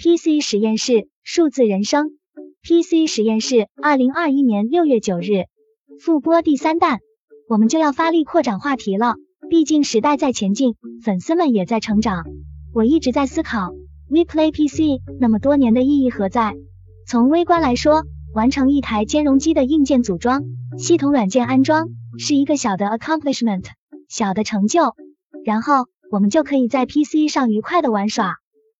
PC 实验室数字人生，PC 实验室二零二一年六月九日复播第三弹，我们就要发力扩展话题了。毕竟时代在前进，粉丝们也在成长。我一直在思考，WePlay PC 那么多年的意义何在？从微观来说，完成一台兼容机的硬件组装、系统软件安装是一个小的 accomplishment，小的成就，然后我们就可以在 PC 上愉快的玩耍。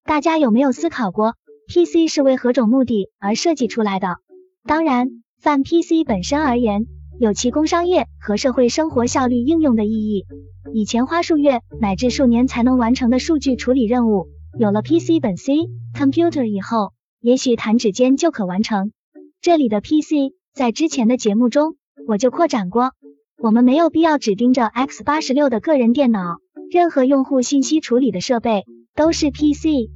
大家有没有思考过，PC 是为何种目的而设计出来的？当然，泛 PC 本身而言，有其工商业和社会生活效率应用的意义。以前花数月乃至数年才能完成的数据处理任务，有了 PC 本 C computer 以后，也许弹指间就可完成。这里的 PC 在之前的节目中我就扩展过，我们没有必要只盯着 X 八十六的个人电脑，任何用户信息处理的设备都是 PC。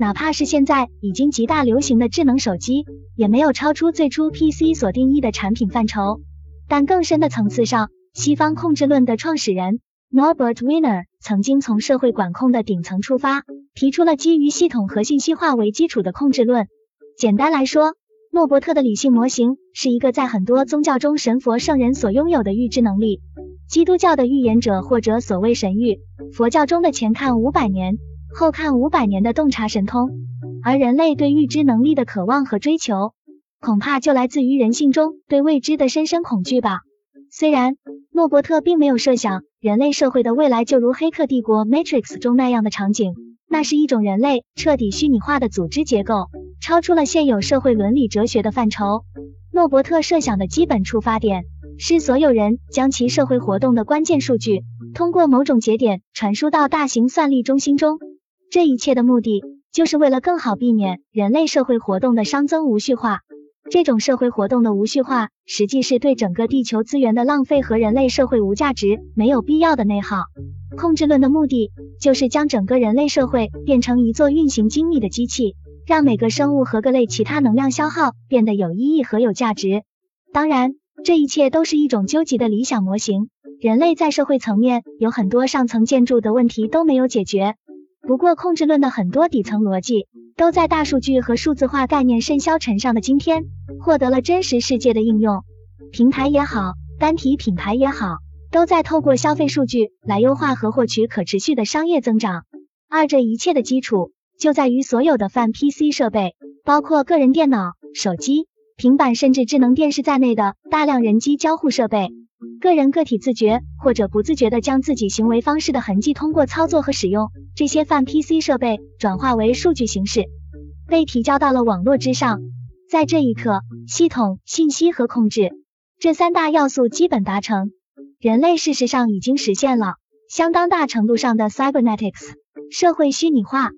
哪怕是现在已经极大流行的智能手机，也没有超出最初 PC 所定义的产品范畴。但更深的层次上，西方控制论的创始人 Norbert Wiener 曾经从社会管控的顶层出发，提出了基于系统和信息化为基础的控制论。简单来说，诺伯特的理性模型是一个在很多宗教中神佛圣人所拥有的预知能力，基督教的预言者或者所谓神谕，佛教中的前看五百年。后看五百年的洞察神通，而人类对预知能力的渴望和追求，恐怕就来自于人性中对未知的深深恐惧吧。虽然诺伯特并没有设想人类社会的未来就如《黑客帝国》Matrix 中那样的场景，那是一种人类彻底虚拟化的组织结构，超出了现有社会伦理哲学的范畴。诺伯特设想的基本出发点是，所有人将其社会活动的关键数据通过某种节点传输到大型算力中心中。这一切的目的，就是为了更好避免人类社会活动的熵增无序化。这种社会活动的无序化，实际是对整个地球资源的浪费和人类社会无价值、没有必要的内耗。控制论的目的，就是将整个人类社会变成一座运行精密的机器，让每个生物和各类其他能量消耗变得有意义和有价值。当然，这一切都是一种究极的理想模型。人类在社会层面有很多上层建筑的问题都没有解决。不过，控制论的很多底层逻辑都在大数据和数字化概念甚嚣尘上的今天获得了真实世界的应用。平台也好，单体品牌也好，都在透过消费数据来优化和获取可持续的商业增长。而这一切的基础就在于所有的泛 PC 设备，包括个人电脑、手机、平板，甚至智能电视在内的大量人机交互设备。个人个体自觉或者不自觉地将自己行为方式的痕迹，通过操作和使用这些泛 PC 设备转化为数据形式，被提交到了网络之上。在这一刻，系统、信息和控制这三大要素基本达成，人类事实上已经实现了相当大程度上的 cybernetics 社会虚拟化，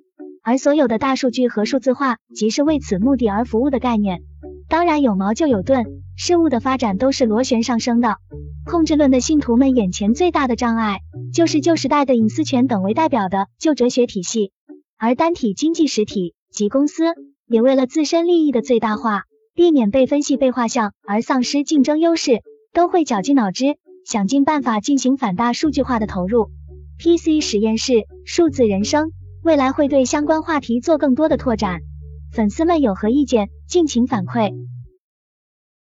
而所有的大数据和数字化即是为此目的而服务的概念。当然有矛就有盾，事物的发展都是螺旋上升的。控制论的信徒们眼前最大的障碍，就是旧时代的隐私权等为代表的旧哲学体系，而单体经济实体及公司也为了自身利益的最大化，避免被分析被画像而丧失竞争优势，都会绞尽脑汁想尽办法进行反大数据化的投入。PC 实验室数字人生未来会对相关话题做更多的拓展，粉丝们有何意见，敬请反馈。